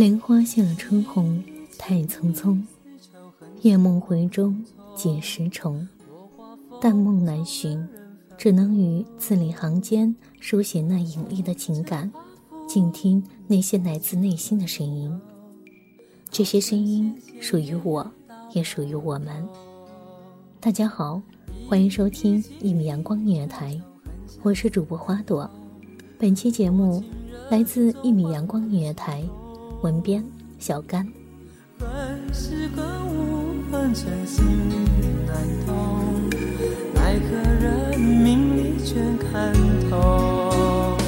莲花谢了春红，太匆匆。夜梦回中几时重？但梦难寻，只能于字里行间书写那隐秘的情感，静听那些来自内心的声音。这些声音属于我，也属于我们。大家好，欢迎收听一米阳光音乐台，我是主播花朵。本期节目来自一米阳光音乐台。文编小甘，恨是个无痕真心难懂，奈何人命里全看透。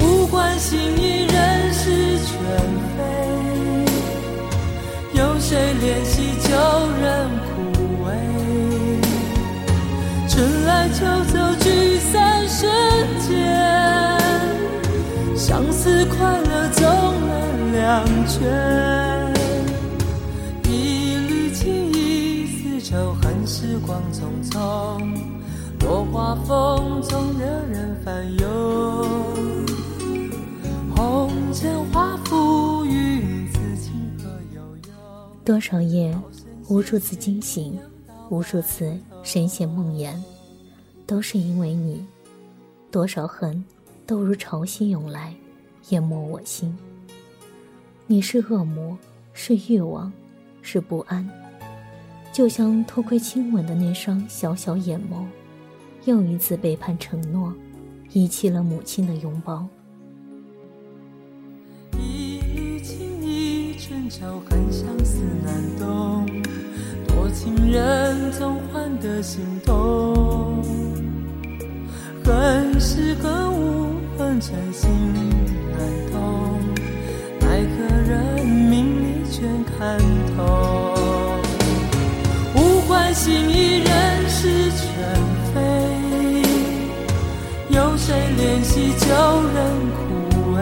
无关心意，人事全非，有谁怜惜旧两全，一缕情意丝绸，恨时光匆匆，落花风中惹人烦忧。红尘化浮云，此情何悠悠？多少夜，无数次惊醒，无数次深陷梦魇，都是因为你。多少恨，都如潮汐涌来，淹没我心。你是恶魔，是欲望，是不安，就像偷窥亲吻的那双小小眼眸，又一次背叛承诺，遗弃了母亲的拥抱。一缕情意，春秋恨相思难懂，多情人总换得心痛。恨是恨，无恨真心难全看透，无关心意，人事全非。有谁怜惜旧人枯萎？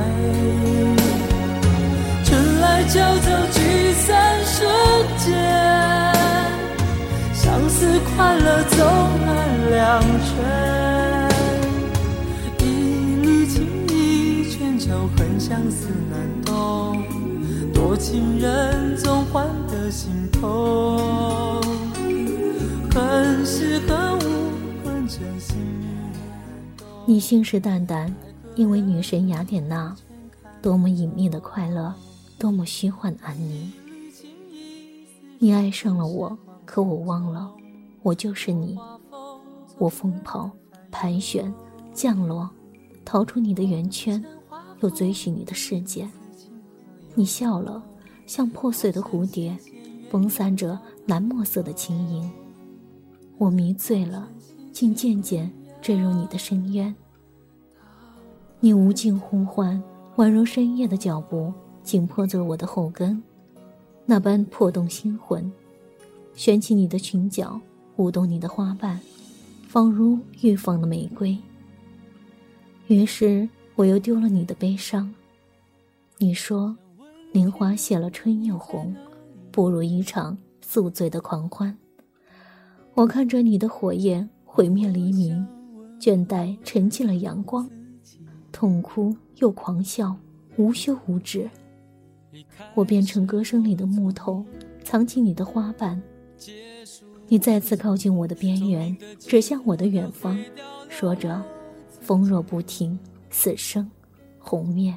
春来秋走，聚散瞬间，相思快乐总难两全。一缕情意，全球恨相思难懂。多情人总换得心痛，恨是恨，无恨真心。你信誓旦旦，因为女神雅典娜，多么隐秘的快乐，多么虚幻的安宁。你爱上了我，可我忘了，我就是你。我疯跑、盘旋，降落，逃出你的圆圈，又追寻你的世界。你笑了，像破碎的蝴蝶，风散着蓝墨色的轻盈。我迷醉了，竟渐渐坠入你的深渊。你无尽呼唤，宛如深夜的脚步，紧迫着我的后跟，那般破动心魂。旋起你的裙角，舞动你的花瓣，仿如欲放的玫瑰。于是我又丢了你的悲伤。你说。莲花谢了，春又红，不如一场宿醉的狂欢。我看着你的火焰毁灭黎明，倦怠沉寂了阳光，痛哭又狂笑，无休无止。我变成歌声里的木头，藏起你的花瓣。你再次靠近我的边缘，指向我的远方，说着：“风若不停，死生红灭。”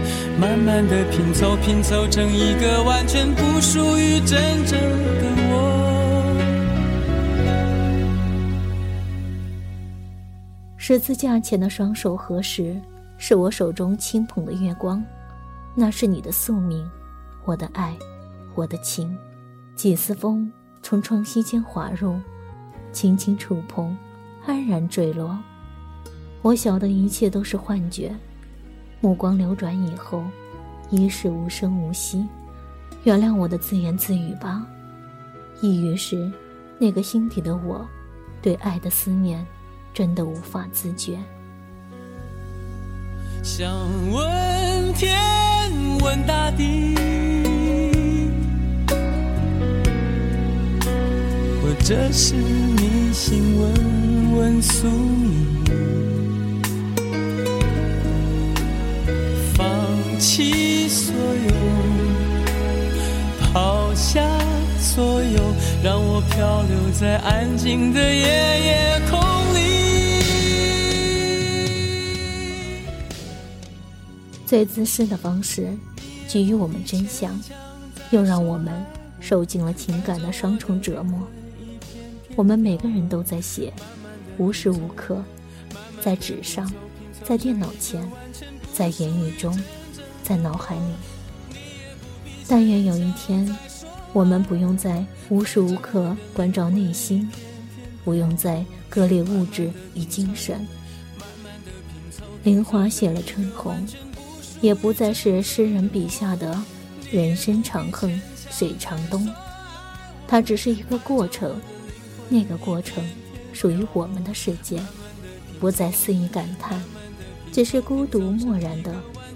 慢慢的拼凑，拼凑成一个完全不属于真正的我。十字架前的双手合十，是我手中轻捧的月光，那是你的宿命，我的爱，我的情。几丝风从窗隙间滑入，轻轻触碰，安然坠落。我晓得一切都是幻觉。目光流转以后，已是无声无息。原谅我的自言自语吧。抑郁时，那个心底的我，对爱的思念，真的无法自觉。想问天，问大地，或者是迷信，问问宿命。弃所有，抛下所有，让我漂流在安静的夜夜空里。最自私的方式，给予我们真相，又让我们受尽了情感的双重折磨。我们每个人都在写，无时无刻，在纸上，在电脑前，在言语中。在脑海里，但愿有一天，我们不用再无时无刻关照内心，不用再割裂物质与精神。林华写了春红，也不再是诗人笔下的人生长恨水长东，它只是一个过程，那个过程属于我们的世界，不再肆意感叹，只是孤独漠然的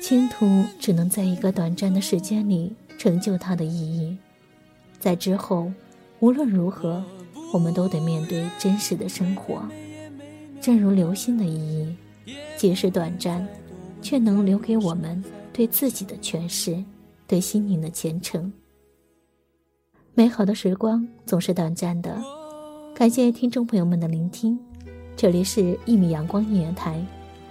倾途只能在一个短暂的时间里成就它的意义。在之后，无论如何，我们都得面对真实的生活。正如流星的意义，即使短暂，却能留给我们对自己的诠释，对心灵的虔诚。美好的时光总是短暂的，感谢听众朋友们的聆听，这里是一米阳光音乐台，